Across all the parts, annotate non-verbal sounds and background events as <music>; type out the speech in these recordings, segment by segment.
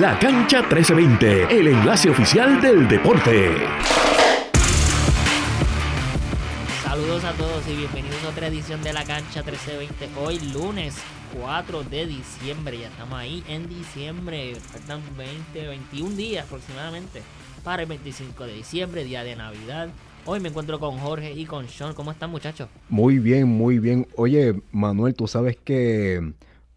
La Cancha 1320, el enlace oficial del deporte. Saludos a todos y bienvenidos a otra edición de La Cancha 1320. Hoy lunes 4 de diciembre, ya estamos ahí en diciembre, faltan 20, 21 días aproximadamente para el 25 de diciembre, día de Navidad. Hoy me encuentro con Jorge y con Sean. ¿Cómo están muchachos? Muy bien, muy bien. Oye, Manuel, tú sabes que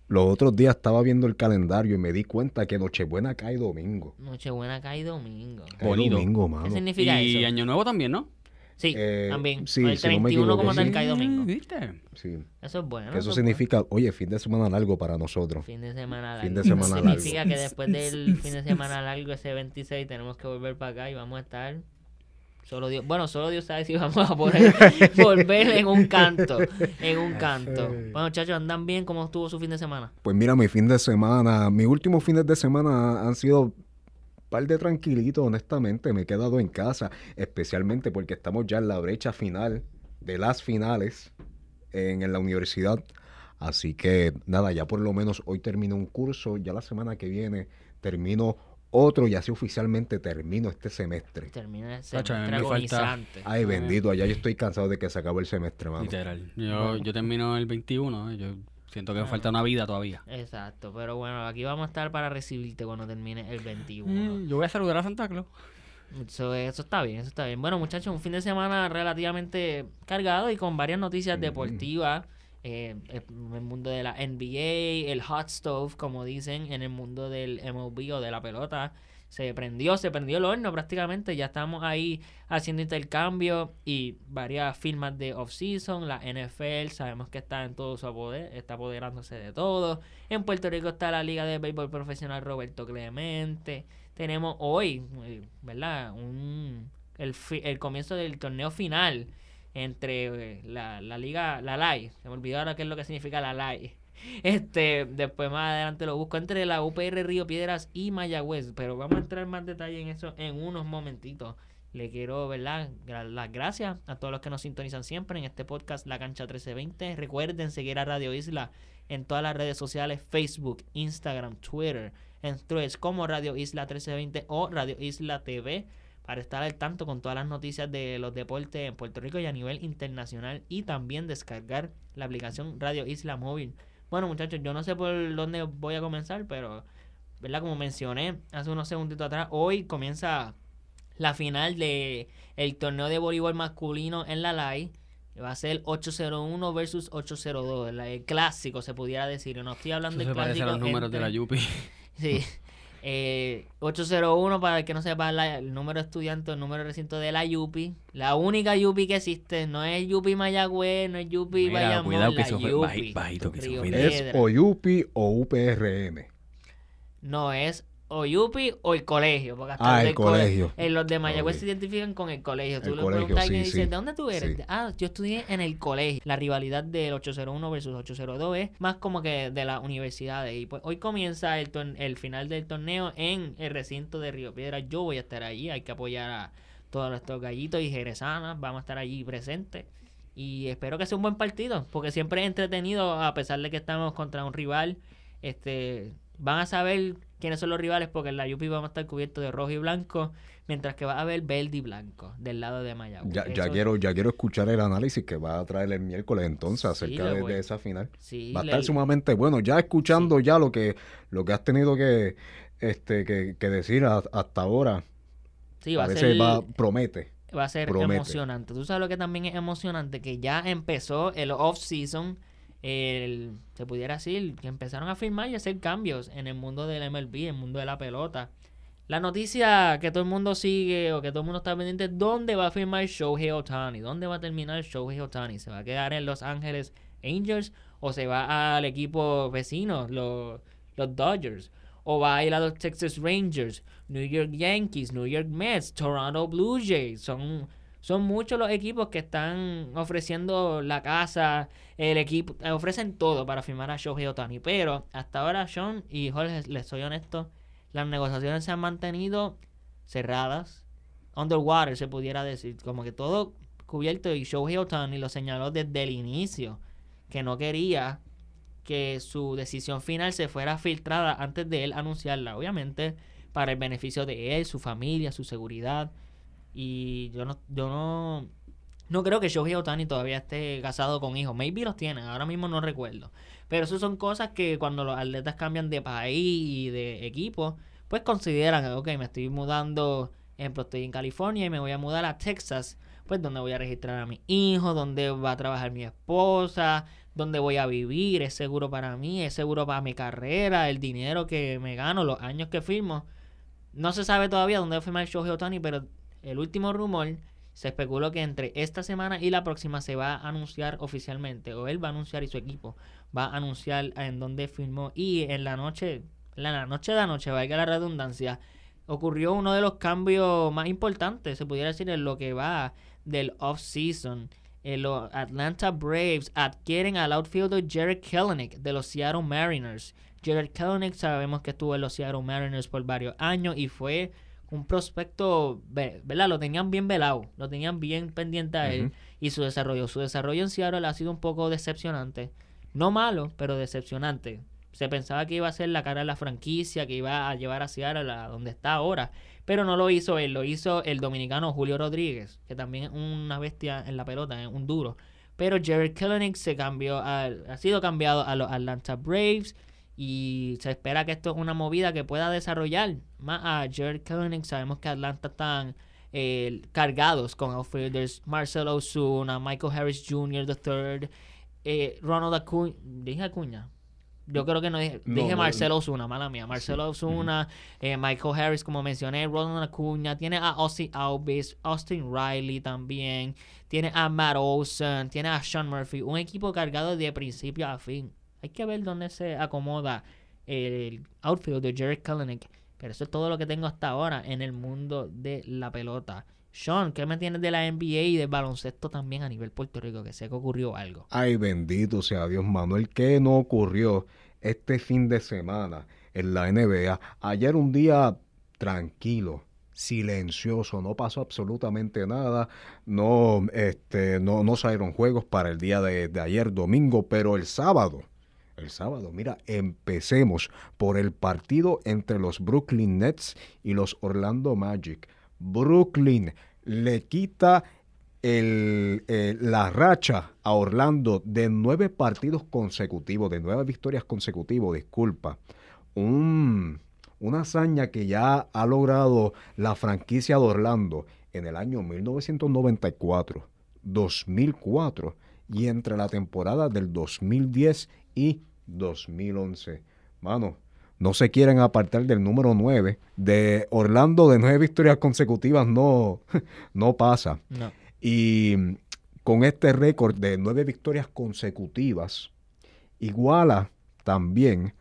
los otros días estaba viendo el calendario y me di cuenta que Nochebuena cae domingo. Nochebuena cae domingo. Cae Bonito. domingo, ¿Qué mano. significa Y eso? Año Nuevo también, ¿no? Sí, Eh, también. sí, el si no me 31 como tal sí. cae domingo. ¿Viste? Sí. Eso es bueno. Que eso es significa, oye, fin de semana largo para bueno. nosotros. Fin de semana largo. Fin de semana <laughs> Eso largo. significa que después del fin de semana largo, ese 26, tenemos que volver para acá y vamos a estar. Solo Dios, bueno, solo Dios sabe si vamos a poder <laughs> volver en un canto. En un canto. Bueno, muchachos, ¿andan bien? ¿Cómo estuvo su fin de semana? Pues mira, mi fin de semana, mis últimos fines de semana han sido un par de tranquilitos, honestamente. Me he quedado en casa, especialmente porque estamos ya en la brecha final de las finales en, en la universidad. Así que nada, ya por lo menos hoy termino un curso, ya la semana que viene termino otro y así oficialmente termino este semestre. Termina el semestre me falta- agonizante. Ay, bendito, allá yo estoy cansado de que se acabe el semestre, mano. Literal. Yo, yo termino el 21, ¿eh? yo siento que me falta una vida todavía. Exacto, pero bueno, aquí vamos a estar para recibirte cuando termine el 21. Mm, Yo voy a saludar a Santa Claus. Eso, eso está bien, eso está bien. Bueno, muchachos, un fin de semana relativamente cargado y con varias noticias Ujú. deportivas. Eh, en el mundo de la NBA, el hot stove, como dicen, en el mundo del MLB o de la pelota. Se prendió, se prendió el horno prácticamente. Ya estamos ahí haciendo intercambio y varias firmas de off-season. La NFL sabemos que está en todo su poder, está apoderándose de todo. En Puerto Rico está la Liga de Béisbol Profesional Roberto Clemente. Tenemos hoy, eh, ¿verdad? Un, el, el comienzo del torneo final entre eh, la, la liga, la LAI. Se me olvidó ahora qué es lo que significa la LAI. <laughs> Este, después más adelante lo busco entre la UPR Río Piedras y Mayagüez. Pero vamos a entrar más detalle en eso en unos momentitos. Le quiero, ¿verdad? Las gracias a todos los que nos sintonizan siempre en este podcast La Cancha 1320. Recuerden seguir a Radio Isla en todas las redes sociales, Facebook, Instagram, Twitter, en Threads como Radio Isla 1320 o Radio Isla TV para estar al tanto con todas las noticias de los deportes en Puerto Rico y a nivel internacional y también descargar la aplicación Radio Isla Móvil. Bueno muchachos, yo no sé por dónde voy a comenzar, pero ¿verdad? Como mencioné hace unos segunditos atrás, hoy comienza la final de el torneo de voleibol masculino en la LAI. Va a ser 801 versus 802, la- el clásico se pudiera decir. No estoy hablando Eso del se parece a clásico los números de la Yupi. Sí. <laughs> Eh, 801 para el que no sepa la- el número de estudiantes, el número de recinto de la Yupi. La única Yupi que existe no es Yupi Mayagüez, no es Yupi Mira, Bayamón, cuidado que la eso fue Yupi, baji- bajito que. Es o UPI o UPRM. No, es o Yupi o el colegio. Porque hasta Ah, el colegio. eh, los de Mayagüez Ok. se identifican con el colegio. Tú le preguntas alguien y sí, dices, sí. ¿de dónde tú eres? Sí. Ah, yo estudié en el colegio. La rivalidad del 801 versus 802 es más como que de las universidades. Y pues hoy comienza el, el final del torneo en el recinto de Río Piedra. Yo voy a estar allí. Hay que apoyar a todos nuestros gallitos y jerezanas. Vamos a estar allí presentes. Y espero que sea un buen partido, porque siempre es entretenido, a pesar de que estamos contra un rival. Este, van a saber quiénes son los rivales, porque en la UPI vamos a estar cubiertos de rojo y blanco, mientras que va a haber verde y blanco del lado de Mayagüez. Ya, quiero, ya quiero escuchar el análisis que va a traer el miércoles entonces Sí, acerca de, esa final. Sí, va a estar sumamente bueno. Ya escuchando ya lo que, lo que has tenido que, este, que, que decir a- hasta ahora, sí, va a ser, va, promete. va a ser promete. emocionante. Tú sabes lo que también es emocionante, que ya empezó el off-season, el, se pudiera decir, que empezaron a firmar y hacer cambios en el mundo del MLB, en el mundo de la pelota. La noticia que todo el mundo sigue o que todo el mundo está pendiente dónde va a firmar Shohei Otani, dónde va a terminar Shohei Otani. ¿Se va a quedar en Los Ángeles Angels o se va al equipo vecino, los, los Dodgers? O va a ir a los Texas Rangers, New York Yankees, New York Mets, Toronto Blue Jays. Son, son muchos los equipos que están ofreciendo la casa, el equipo, eh, ofrecen todo para firmar a Shohei Otani. Pero hasta ahora, Sean y Jorge, les soy honesto, las negociaciones se han mantenido cerradas, underwater se pudiera decir, como que todo cubierto y Shohei Otani lo señaló desde el inicio, que no quería que su decisión final se fuera filtrada antes de él anunciarla, obviamente para el beneficio de él, su familia, su seguridad. Y yo no, yo no, no creo que Shohei Otani todavía esté casado con hijos. Maybe los tienen, ahora mismo no recuerdo. Pero eso son cosas que cuando los atletas cambian de país y de equipo, pues consideran, ok, me estoy mudando, ejemplo, estoy en California y me voy a mudar a Texas, pues donde voy a registrar a mi hijo, donde va a trabajar mi esposa, donde voy a vivir, es seguro para mí, es seguro para mi carrera, el dinero que me gano, los años que firmo. No se sabe todavía dónde va a firmar Shohei Otani, pero el último rumor se especuló que entre esta semana y la próxima se va a anunciar oficialmente, o él va a anunciar y su equipo va a anunciar en dónde firmó. Y en la noche, en la noche de anoche, valga la redundancia, ocurrió uno de los cambios más importantes, se pudiera decir, en lo que va del off-season. Los Atlanta Braves adquieren al outfielder Jared Kelenic de los Seattle Mariners. Jared Kelenic sabemos que estuvo en los Seattle Mariners por varios años y fue un prospecto, ¿verdad? Lo tenían bien velado, lo tenían bien pendiente a él y su desarrollo. Su desarrollo en Seattle ha sido un poco decepcionante. No malo, pero decepcionante. Se pensaba que iba a ser la cara de la franquicia, que iba a llevar a Seattle a donde está ahora. Pero no lo hizo él, lo hizo el dominicano Julio Rodríguez, que también es una bestia en la pelota, es un duro. Pero Jared Kelenic se cambió, ha sido cambiado a los Atlanta Braves y se espera que esto es una movida que pueda desarrollar más a Jared Kelenic. Sabemos que Atlanta están eh, cargados con outfielders Marcelo Osuna, Michael Harris Jr. III, eh, Ronald Acuña, dije Acuña. Yo creo que no dije, dije Marcelo Osuna, mala mía. Marcelo Osuna, eh, Michael Harris, como mencioné, Ronald Acuña, tiene a Ozzy Alvis, Austin Riley también, tiene a Matt Olson, tiene a Sean Murphy, un equipo cargado de principio a fin. Hay que ver dónde se acomoda el outfield de Jared Kalanick. Pero eso es todo lo que tengo hasta ahora en el mundo de la pelota. Sean, ¿qué me tienes de la NBA y del baloncesto también a nivel Puerto Rico? Que sé que ocurrió algo. Ay, bendito sea Dios, Manuel. ¿Qué no ocurrió este fin de semana en la NBA? Ayer un día tranquilo, silencioso, no pasó absolutamente nada, no, este, no, no salieron juegos para el día de ayer domingo, pero el sábado, el sábado, mira, empecemos por el partido entre los Brooklyn Nets y los Orlando Magic. Brooklyn le quita eh, la racha a Orlando de nueve partidos consecutivos, de nueve victorias consecutivas, disculpa. Un, una hazaña que ya ha logrado la franquicia de Orlando en el año 1994, 2004 y entre la temporada del 2010 y 2011. Mano, no se quieren apartar del número 9. De Orlando de nueve victorias consecutivas no, <laughs> no pasa. Y con este récord de nueve victorias consecutivas, iguala también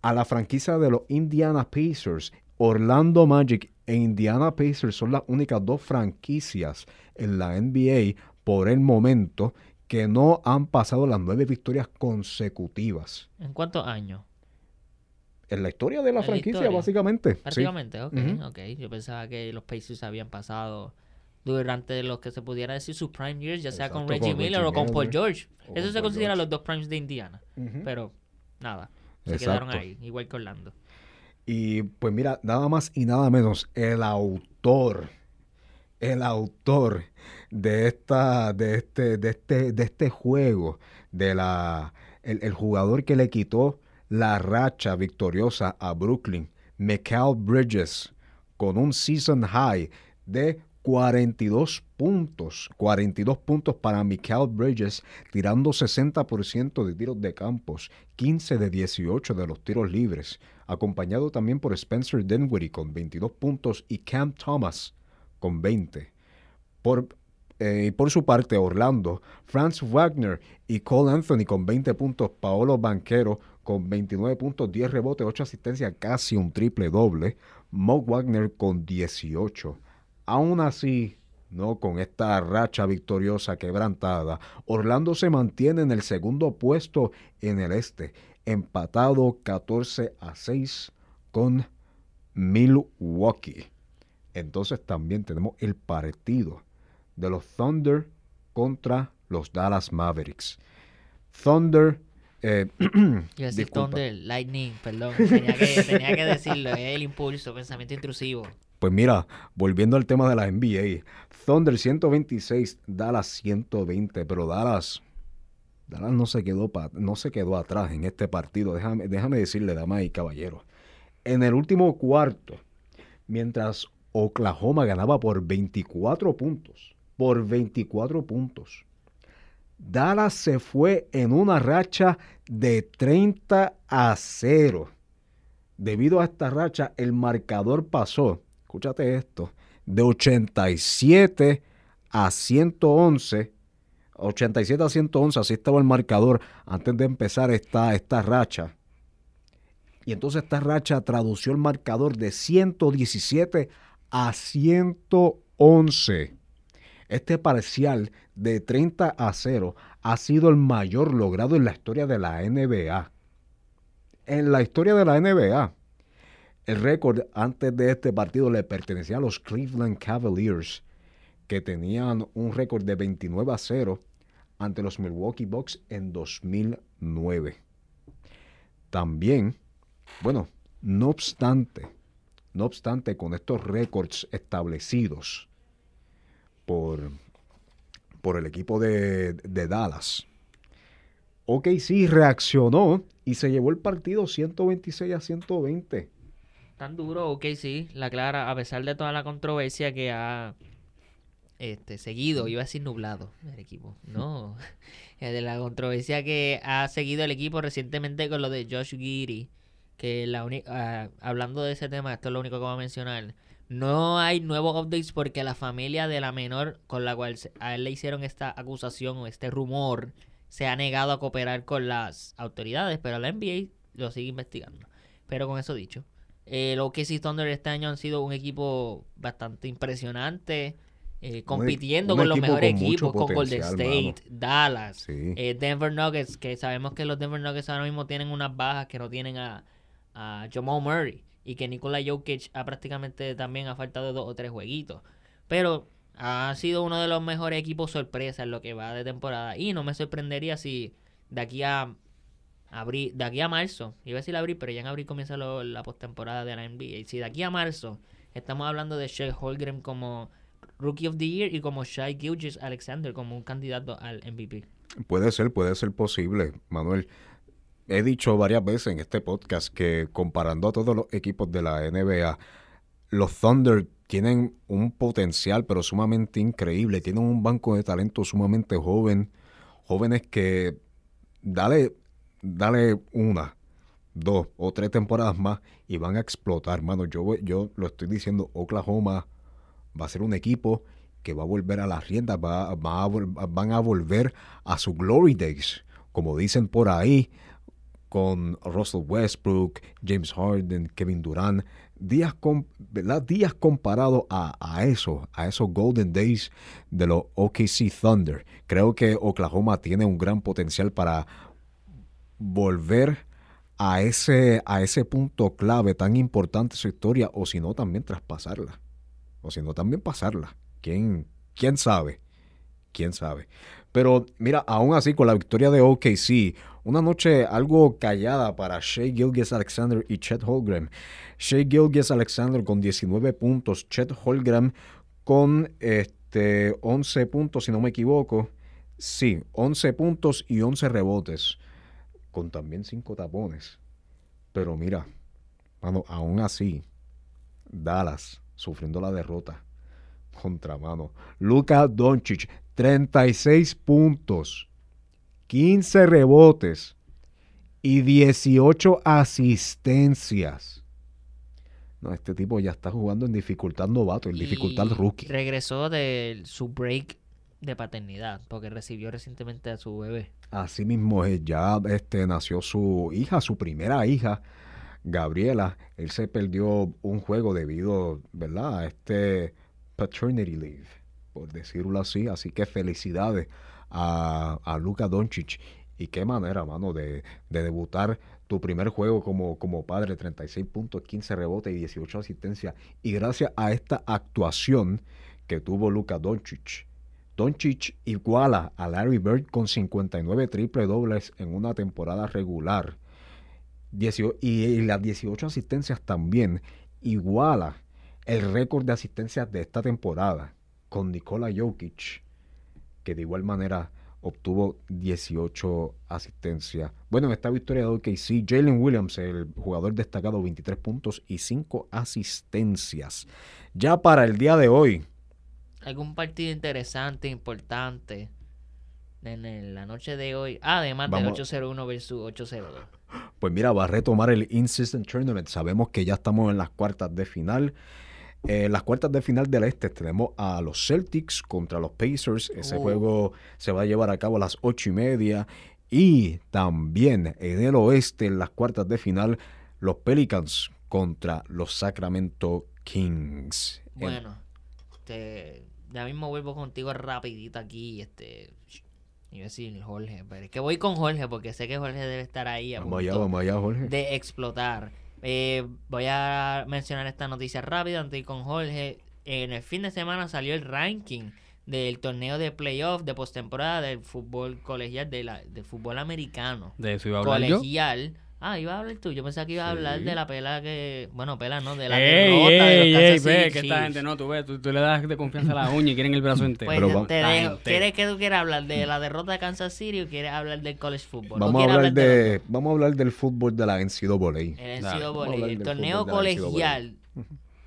a la franquicia de los Indiana Pacers. Orlando Magic e Indiana Pacers son las únicas dos franquicias en la NBA por el momento que no han pasado las nueve victorias consecutivas. ¿En cuántos años? en la historia de la franquicia, básicamente. Prácticamente, ok, Yo pensaba que los Pacers habían pasado durante los que se pudiera decir sus prime years, ya sea con Reggie Miller o con Paul George. Eso se considera los dos primes de Indiana. Pero nada, se quedaron ahí, igual que Orlando. Y pues mira, nada más y nada menos, el autor, el autor de esta, de este, de este, de este juego, de la, el jugador que le quitó la racha victoriosa a Brooklyn, Michael Bridges, con un season high de 42 puntos. 42 puntos para Michael Bridges, tirando 60% de tiros de campos, 15 de 18 de los tiros libres, acompañado también por Spencer Dinwiddie con 22 puntos y Cam Thomas con 20. Por, eh, por su parte, Orlando, Franz Wagner y Cole Anthony con 20 puntos, Paolo Banquero con 29 puntos, 10 rebotes, 8 asistencias, casi un triple doble. Mo Wagner con 18. Aún así, no con esta racha victoriosa quebrantada, Orlando se mantiene en el segundo puesto en el este, empatado 14 a 6 con Milwaukee. Entonces también tenemos el partido de los Thunder contra los Dallas Mavericks. Thunder eh, <clears throat> Yo decir disculpa. Thunder, Lightning, perdón. Tenía que, <laughs> tenía que decirlo, es el impulso, pensamiento intrusivo. Pues mira, volviendo al tema de la NBA, Thunder 126, Dallas 120, pero Dallas, Dallas no se quedó pa- no se quedó atrás en este partido. Déjame, déjame decirle, damas y caballeros, en el último cuarto, mientras Oklahoma ganaba por 24 puntos, por 24 puntos, Dallas se fue en una racha de 30 a 0. Debido a esta racha, el marcador pasó, escúchate esto, de 87 a 111. 87 a 111, así estaba el marcador antes de empezar esta, esta racha. Y entonces esta racha tradució el marcador de 117 a 111. Este parcial de 30 a 0 ha sido el mayor logrado en la historia de la NBA. En la historia de la NBA. El récord antes de este partido le pertenecía a los Cleveland Cavaliers, que tenían un récord de 29 a 0 ante los Milwaukee Bucks en 2009. También, bueno, no obstante, no obstante, con estos récords establecidos por, por el equipo de, de Dallas, OKC reaccionó y se llevó el partido 126 a 120. Tan duro, ok, sí, la clara, a pesar de toda la controversia que ha este, seguido, iba a decir nublado el equipo, no, <laughs> de la controversia que ha seguido el equipo recientemente con lo de Josh Giddy, que la uni- ah, hablando de ese tema, esto es lo único que voy a mencionar, no hay nuevos updates porque la familia de la menor con la cual a él le hicieron esta acusación o este rumor se ha negado a cooperar con las autoridades, pero la NBA lo sigue investigando. Pero con eso dicho, eh, los OKC Thunder este año han sido un equipo bastante impresionante, eh, compitiendo un con los mejores con equipos, con Golden State, Dallas, Sí. eh, Denver Nuggets, que sabemos que los Denver Nuggets ahora mismo tienen unas bajas que no tienen a, a Jamal Murray y que Nikola Jokic ha prácticamente también ha faltado dos o tres jueguitos. Pero ha sido uno de los mejores equipos sorpresa en lo que va de temporada y no me sorprendería si de aquí a abril, de aquí a marzo, iba a decir abril, pero ya en abril comienza la postemporada de la NBA. Y si de aquí a marzo estamos hablando de Shea Holgren como Rookie of the Year y como Shai Gilgis Alexander como un candidato al MVP. Puede ser, puede ser posible, Manuel. He dicho varias veces en este podcast que comparando a todos los equipos de la NBA, los Thunder tienen un potencial pero sumamente increíble, tienen un banco de talento sumamente joven, jóvenes que dale, dale una, dos o tres temporadas más y van a explotar, mano. Yo, yo lo estoy diciendo, Oklahoma va a ser un equipo que va a volver a las riendas, va, van a volver a su glory days, como dicen por ahí, con Russell Westbrook, James Harden, Kevin Durant, días, ¿verdad? días comparados a, a eso, a esos golden days de los OKC Thunder. Creo que Oklahoma tiene un gran potencial para volver a ese, a ese punto clave tan importante en su historia, o si no, también traspasarla. O si no, también pasarla. ¿Quién, quién sabe? ¿Quién sabe? Pero mira, aún así, con la victoria de OKC, una noche algo callada para Shea Gilgis Alexander y Chet Holmgren. Shea Gilgis Alexander con 19 puntos, Chet Holmgren con este, 11 puntos, si no me equivoco. Sí, 11 puntos y 11 rebotes, con también 5 tapones. Pero mira, mano, aún así, Dallas sufriendo la derrota contra mano. Luka Doncic, 36 puntos, 15 rebotes y 18 asistencias. No, este tipo ya está jugando en dificultad novato, en dificultad Y rookie. Regresó de su break de paternidad, porque recibió recientemente a su bebé. Así mismo ya este, nació su hija, su primera hija, Gabriela. Él se perdió un juego debido, ¿verdad? A este paternity leave, por decirlo así. Así que felicidades a, a Luka Doncic. Y qué manera, mano, de, de debutar tu primer juego como, como padre, 36 puntos, 15 rebotes y 18 asistencias. Y gracias a esta actuación que tuvo Luka Doncic, Doncic iguala a Larry Bird con 59 triple dobles en una temporada regular. Diecio- y, y las 18 asistencias también iguala el récord de asistencias de esta temporada con Nikola Jokic, que de igual manera obtuvo 18 asistencias. Bueno, en esta victoria de OKC, Jalen Williams, el jugador destacado, 23 puntos y 5 asistencias. Ya para el día de hoy, algún partido interesante, importante en la noche de hoy, además Vamos. del 801 versus 802. Pues mira, va a retomar el In-Season Tournament. Sabemos que ya estamos en las cuartas de final. Eh, las cuartas de final del este tenemos a los Celtics contra los Pacers. Ese Oh. juego se va a llevar a cabo a las ocho y media. Y también en el oeste, en las cuartas de final, los Pelicans contra los Sacramento Kings. En- Bueno, este, ya mismo vuelvo contigo rapidito aquí, este, iba a decir Jorge, pero es que voy con Jorge porque sé que Jorge debe estar ahí a vamos allá, punto vamos allá, Jorge. de explotar. Eh, voy a mencionar esta noticia rápida antes de ir con Jorge. En el fin de semana salió el ranking del torneo de playoff de postemporada del fútbol colegial, de la, del fútbol americano. De eso iba a hablar yo. Ah, iba a hablar tú. Yo pensaba que iba a hablar Sí. de la pela que. Bueno, pela no, de la Ey, derrota de ey, los ey, Kansas ve, City que esta gente no, tú ves, tú, tú le das de confianza a la uña y quieren el brazo entero. Pues Pero te dejo. ¿Quieres que tú quieras hablar de la derrota de Kansas City o quieres hablar del college football? ¿O Vamos a hablar de de, vamos a hablar del fútbol de la NCAA. El NCAA, el del torneo de colegial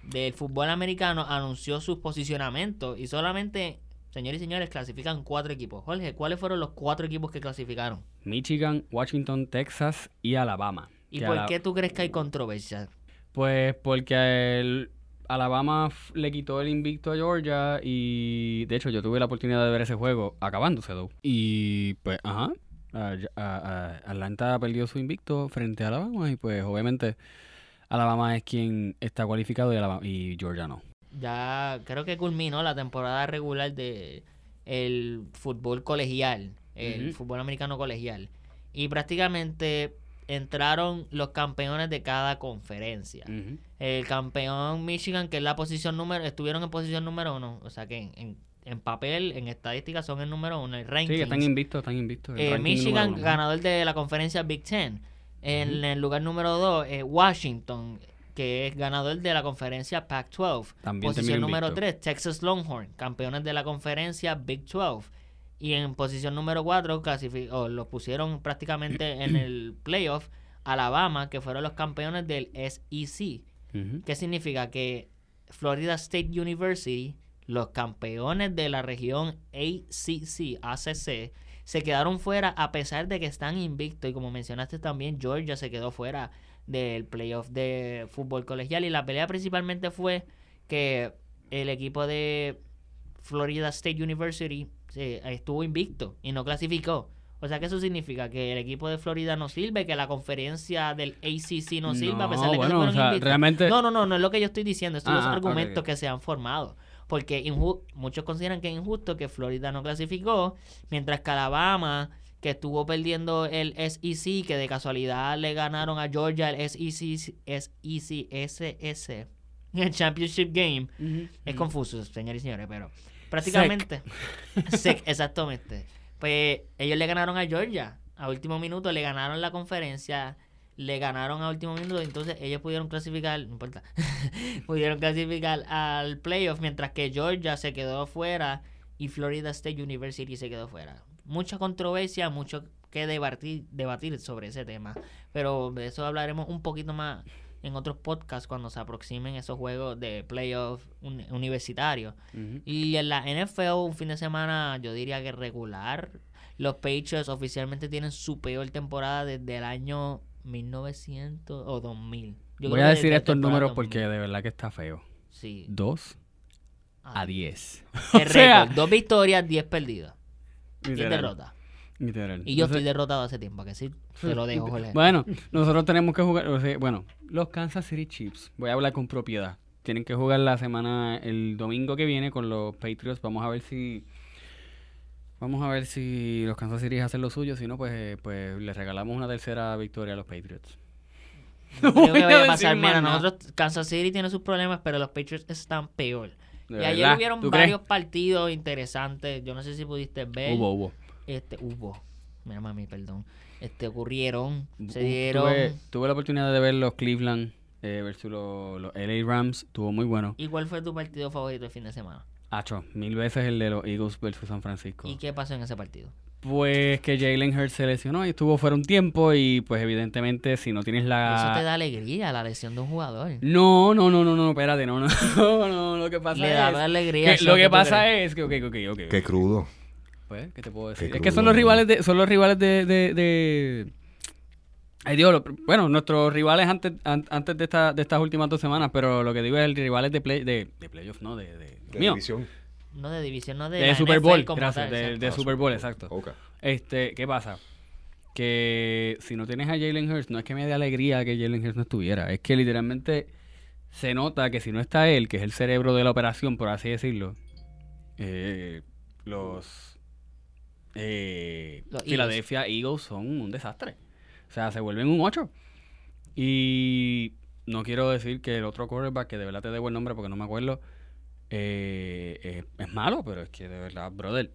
del fútbol americano anunció sus posicionamientos y solamente, señores y señores, clasifican cuatro equipos. Jorge, ¿cuáles fueron los cuatro equipos que clasificaron? Michigan, Washington, Texas y Alabama. ¿Y por qué tú crees que hay controversia? Pues porque el Alabama le quitó el invicto a Georgia y de hecho yo tuve la oportunidad de ver ese juego acabándose though. Y pues, ajá, a- a- a- Atlanta perdió su invicto frente a Alabama y pues obviamente Alabama es quien está cualificado y, Alabama- y Georgia no. Ya creo que culminó la temporada regular de el fútbol colegial, el fútbol americano colegial. Y prácticamente entraron los campeones de cada conferencia. El campeón Michigan, que es la posición número, estuvieron en posición número uno. O sea que en, en, en papel, en estadística, son el número uno. El ranking. Sí, están invictos, están invictos. Eh, Michigan, uno. ganador de la conferencia Big Ten. En el lugar número dos, eh, Washington, que es ganador de la conferencia Pac-12. También Posición número invicto. 3, Texas Longhorn, campeones de la conferencia Big 12. Y en posición número 4, los pusieron prácticamente en <clears throat> el playoff Alabama, que fueron los campeones del SEC. Ujú. ¿Qué significa? Que Florida State University, los campeones de la región ACC, ACC, se quedaron fuera a pesar de que están invictos. Y como mencionaste también, Georgia se quedó fuera del playoff de fútbol colegial. Y la pelea principalmente fue que el equipo de Florida State University estuvo invicto y no clasificó. O sea que eso significa que el equipo de Florida no sirve, que la conferencia del ACC no sirve, a pesar de que bueno, no fueron o sea, realmente... No, no, no, no es lo que yo estoy diciendo. Estos son Ah, los ah, argumentos que se han formado. Porque muchos consideran que es injusto que Florida no clasificó, mientras que Alabama, que estuvo perdiendo el SEC, que de casualidad le ganaron a Georgia el SEC, SEC, SS, el Championship Game. Es confuso, señores y señores, pero prácticamente. Sec, <laughs> <laughs> exactamente. Pues ellos le ganaron a Georgia. A último minuto le ganaron la conferencia. Le ganaron a último minuto. Entonces ellos pudieron clasificar. No importa. <laughs> pudieron clasificar al playoff. Mientras que Georgia se quedó fuera. Y Florida State University se quedó fuera. Mucha controversia, mucho que debatir, debatir sobre ese tema. Pero de eso hablaremos un poquito más en otros podcasts cuando se aproximen esos juegos de playoff uni- universitarios. Y en la NFL, un fin de semana, yo diría que regular. Los Patriots oficialmente tienen su peor temporada desde el año 1900 o 2000. Yo Voy a decir estos números 2000. porque de verdad que está feo. Sí. 2 Ah, a 10. el <laughs> O sea, dos victorias, 10 perdidas. 10 literal, derrotas. literal. Y yo Entonces, estoy derrotado hace tiempo, ¿a que sí? Se lo dejo, Jorge. Bueno, nosotros tenemos que jugar. o sea, bueno, los Kansas City Chiefs. Voy a hablar con propiedad. Tienen que jugar la semana, el domingo que viene con los Patriots. Vamos a ver si. Vamos a ver si los Kansas City hacen lo suyo. Si no, pues, pues les regalamos una tercera victoria a los Patriots. No creo <laughs> voy que a vaya a pasar. Mira, nosotros, Kansas City tiene sus problemas, pero los Patriots están peor. De Y ayer hubieron varios partidos interesantes. Yo no sé si pudiste ver. Hubo, hubo. Este, hubo. Mira, mami, perdón. Este, ocurrieron. Se dieron. Tuve, tuve la oportunidad de ver los Cleveland eh, versus los, los LA Rams. Estuvo muy bueno. ¿Y cuál fue tu partido favorito el fin de semana? Hacho, mil veces el de los Eagles versus San Francisco. ¿Y qué pasó en ese partido? Pues que Jalen Hurts se lesionó y estuvo fuera un tiempo y pues evidentemente si no tienes la... Eso te da alegría, la lesión de un jugador. No, no, no, no, no, espérate, no, no, <laughs> no, no, lo que pasa Le es... da alegría. que- lo que tú pasa crees. es que, ok, ok, ok. Qué crudo. Pues, ¿qué te puedo decir? Qué es que son los ¿no? rivales de, son los rivales de, de, de- Ay Dios, lo- bueno, nuestros rivales antes, an- antes de, esta, de estas últimas dos semanas, pero lo que digo es el rivales de play, de, de playoff, no, de, de, De mío, división. No de división, no de, de la Super NFL Bowl, gracias, tal, de, exacto. de Ah, Super Bowl, exacto. Este, ¿qué pasa? Que si no tienes a Jalen Hurts, no es que me dé alegría que Jalen Hurts no estuviera, es que literalmente se nota que si no está él, que es el cerebro de la operación, por así decirlo, eh, los eh, Los Eagles. Philadelphia Eagles son un desastre. O sea, se vuelven un 8. Y no quiero decir que el otro quarterback, que de verdad te debo el nombre porque no me acuerdo, eh, eh, es malo, pero es que de verdad, brother,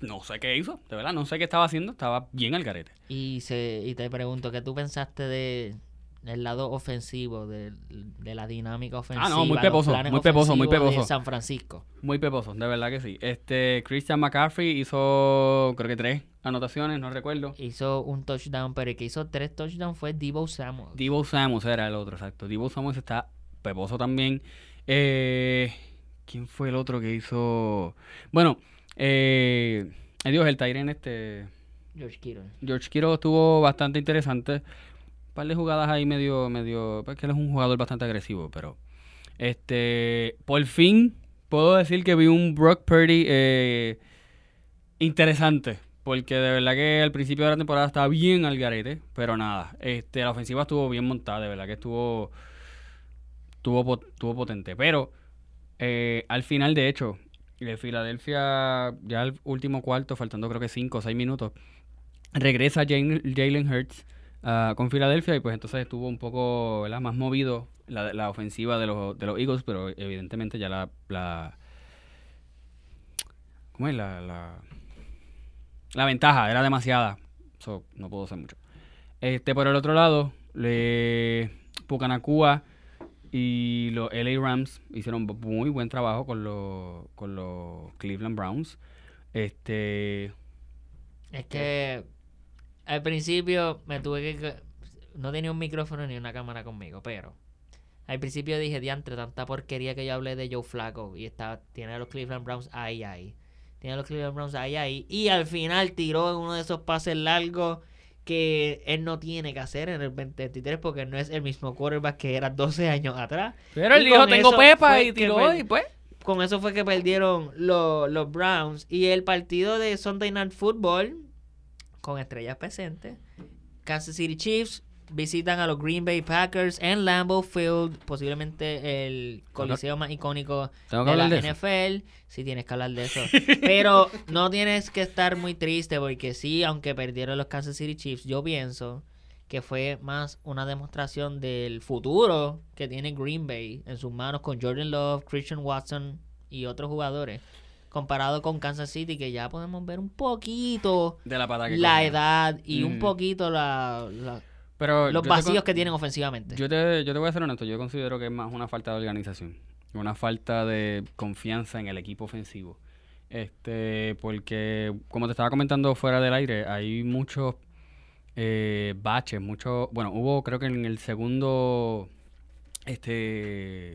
no sé qué hizo, de verdad, no sé qué estaba haciendo, estaba bien al garete. Y, se, y te pregunto, ¿qué tú pensaste de del lado ofensivo, de, de la dinámica ofensiva? Ah, no, muy peposo, muy peposo, muy ofensivos de peposo. San Francisco. Muy peposo, de verdad que sí. Este, Christian McCaffrey hizo, creo que tres anotaciones, no recuerdo. Hizo un touchdown, pero el que hizo tres touchdowns fue Debo Samuel. Divo Samus era el otro, exacto. Divo Samus está peposo también. Eh, ¿Quién fue el otro que hizo? Bueno, eh, Dios, el Tyren este... George Kittle. George Kittle estuvo bastante interesante. Un par de jugadas ahí medio, medio, pues que él es un jugador bastante agresivo, pero este, por fin puedo decir que vi un Brock Purdy eh, interesante, porque de verdad que al principio de la temporada estaba bien al garete, pero nada, este, la ofensiva estuvo bien montada, de verdad que estuvo, estuvo, estuvo potente, pero eh, al final de hecho, de Filadelfia ya el último cuarto, faltando creo que 5 o 6 minutos, regresa Jalen Hurts ah, con Filadelfia y pues entonces estuvo un poco más movido la, ofensiva de los, de los Eagles, pero evidentemente ya la... la ¿Cómo es? La, la, la ventaja era demasiada. So, no puedo hacer mucho. Este, por el otro lado, le, Pucanacua y los LA Rams hicieron muy buen trabajo con los, con los Cleveland Browns. Este, Es que al principio me tuve que... No tenía un micrófono ni una cámara conmigo, pero... Al principio dije, diantre, tanta porquería que yo hablé de Joe Flacco. Y está, tiene a los Cleveland Browns ahí, ahí. Tiene a los Cleveland Browns ahí, ahí. Y al final tiró uno de esos pases largos que él no tiene que hacer en el 2023 porque no es el mismo quarterback que era 12 años atrás. Pero él dijo, tengo pepa y tiró y pues... Con eso fue que perdieron los, los Browns. Y el partido de Sunday Night Football, con estrellas presentes, Kansas City Chiefs visitan a los Green Bay Packers en Lambeau Field, posiblemente el coliseo más icónico de la de. NFL. Sí, tienes que hablar de eso. <laughs> Pero no tienes que estar muy triste porque sí, aunque perdieron los Kansas City Chiefs, yo pienso que fue más una demostración del futuro que tiene Green Bay en sus manos con Jordan Love, Christian Watson y otros jugadores, comparado con Kansas City, que ya podemos ver un poquito De la pata que la cogieron. edad y un Mm. poquito la, la- Pero los vacíos que tienen ofensivamente. Yo te, yo te voy a ser honesto, yo considero que es más una falta de organización, una falta de confianza en el equipo ofensivo. Este, porque como te estaba comentando fuera del aire, hay muchos eh, baches, muchos, bueno, hubo creo que en el segundo, este,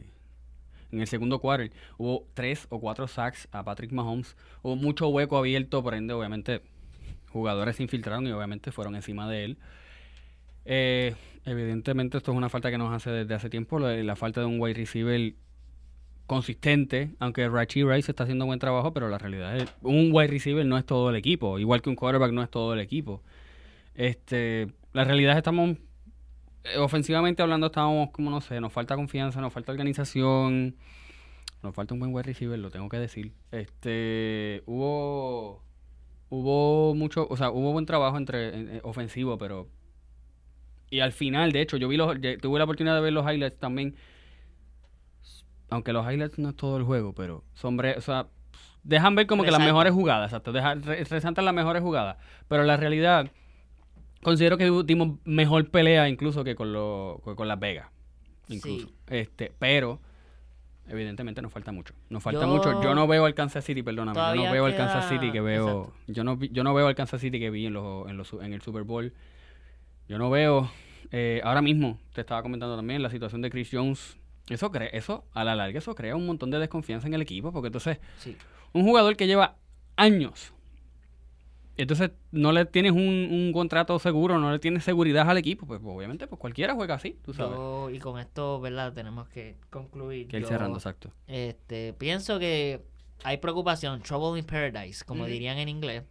en el segundo quarter, hubo tres o cuatro sacks a Patrick Mahomes, hubo mucho hueco abierto, por ende, obviamente, jugadores se infiltraron y obviamente fueron encima de él. Eh, evidentemente esto es una falta que nos hace desde hace tiempo, la falta de un wide receiver consistente, aunque Rachi Rice está haciendo buen trabajo, pero la realidad es un wide receiver no es todo el equipo, igual que un quarterback no es todo el equipo. Este, la realidad es estamos eh, ofensivamente hablando estamos como no sé, nos falta confianza, nos falta organización, nos falta un buen wide receiver, lo tengo que decir. Este, hubo hubo mucho, o sea, hubo buen trabajo entre en- en- ofensivo, pero y al final, de hecho, yo vi los, tuve la oportunidad de ver los highlights también. aunque los highlights no es todo el juego, pero son o sea, dejan ver como que las mejores jugadas, exacto, dejan, resaltan las mejores jugadas, pero la realidad considero que dimos mejor pelea incluso que con los con, Las Vegas, incluso. Sí. Este, pero evidentemente nos falta mucho. Nos falta Yo- mucho. Yo no veo al Kansas City, perdóname, yo no Todavía veo al queda- Kansas City que veo, Exacto. yo no vi- yo no veo al Kansas City que vi en los en los en el Super Bowl. Yo no veo eh, ahora mismo te estaba comentando también la situación de Chris Jones. Eso cre- eso a la larga eso crea un montón de desconfianza en el equipo porque entonces Sí. un jugador que lleva años entonces no le tienes un, un contrato seguro, no le tienes seguridad al equipo, pues obviamente pues cualquiera juega así, tú sabes. Yo, y con esto, ¿verdad? Tenemos que concluir. que Yo, cerrando, exacto. Este, pienso que hay preocupación, trouble in paradise, como dirían en inglés.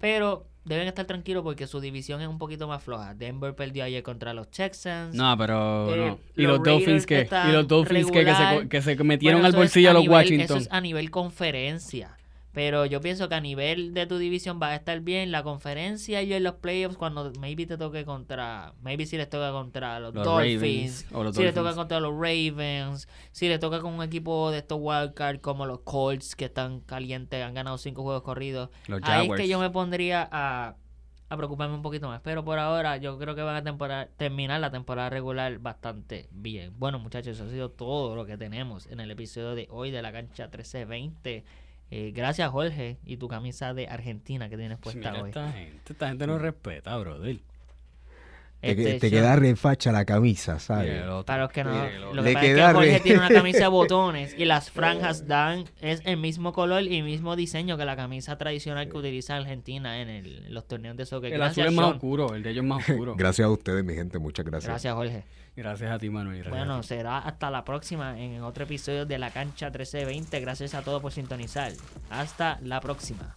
Pero deben estar tranquilos porque su división es un poquito más floja. Denver perdió ayer contra los Texans. No, pero Eh, no. Y los Dolphins que y los Dolphins que, que se, que se metieron Bueno, al bolsillo a a los nivel- Washington. Eso es a nivel conferencia. Pero yo pienso que a nivel de tu división va a estar bien. La conferencia y en los playoffs, cuando maybe te toque contra. Maybe si les toca contra los, Los Dolphins. Ravens o los si les toca contra los Ravens. Si les toca con un equipo de estos wildcard como los Colts que están calientes, han ganado cinco juegos corridos. Los Ahí es que yo me pondría a, a preocuparme un poquito más. Pero por ahora yo creo que van a terminar la temporada regular bastante bien. Bueno muchachos, eso ha sido todo lo que tenemos en el episodio de hoy de la cancha 1320. Eh, gracias Jorge y tu camisa de Argentina que tienes puesta Mira hoy. esta gente, esta gente no respeta, brother. Te, Este, te queda refacha la camisa, ¿sabes? Para los que no, lo que pasa es que Jorge re- tiene una camisa de <laughs> botones y las franjas dan es el mismo color y mismo diseño que la camisa tradicional que utiliza Argentina en, el- en los torneos de soccer. El Gracias, azul es más Sean. oscuro, el de ellos es más <laughs> oscuro. Gracias a ustedes, mi gente, muchas gracias. Gracias, Jorge. Gracias a ti, Manuel. Bueno, ti. será hasta la próxima en otro episodio de La Cancha 1320. Gracias a todos por sintonizar. Hasta la próxima.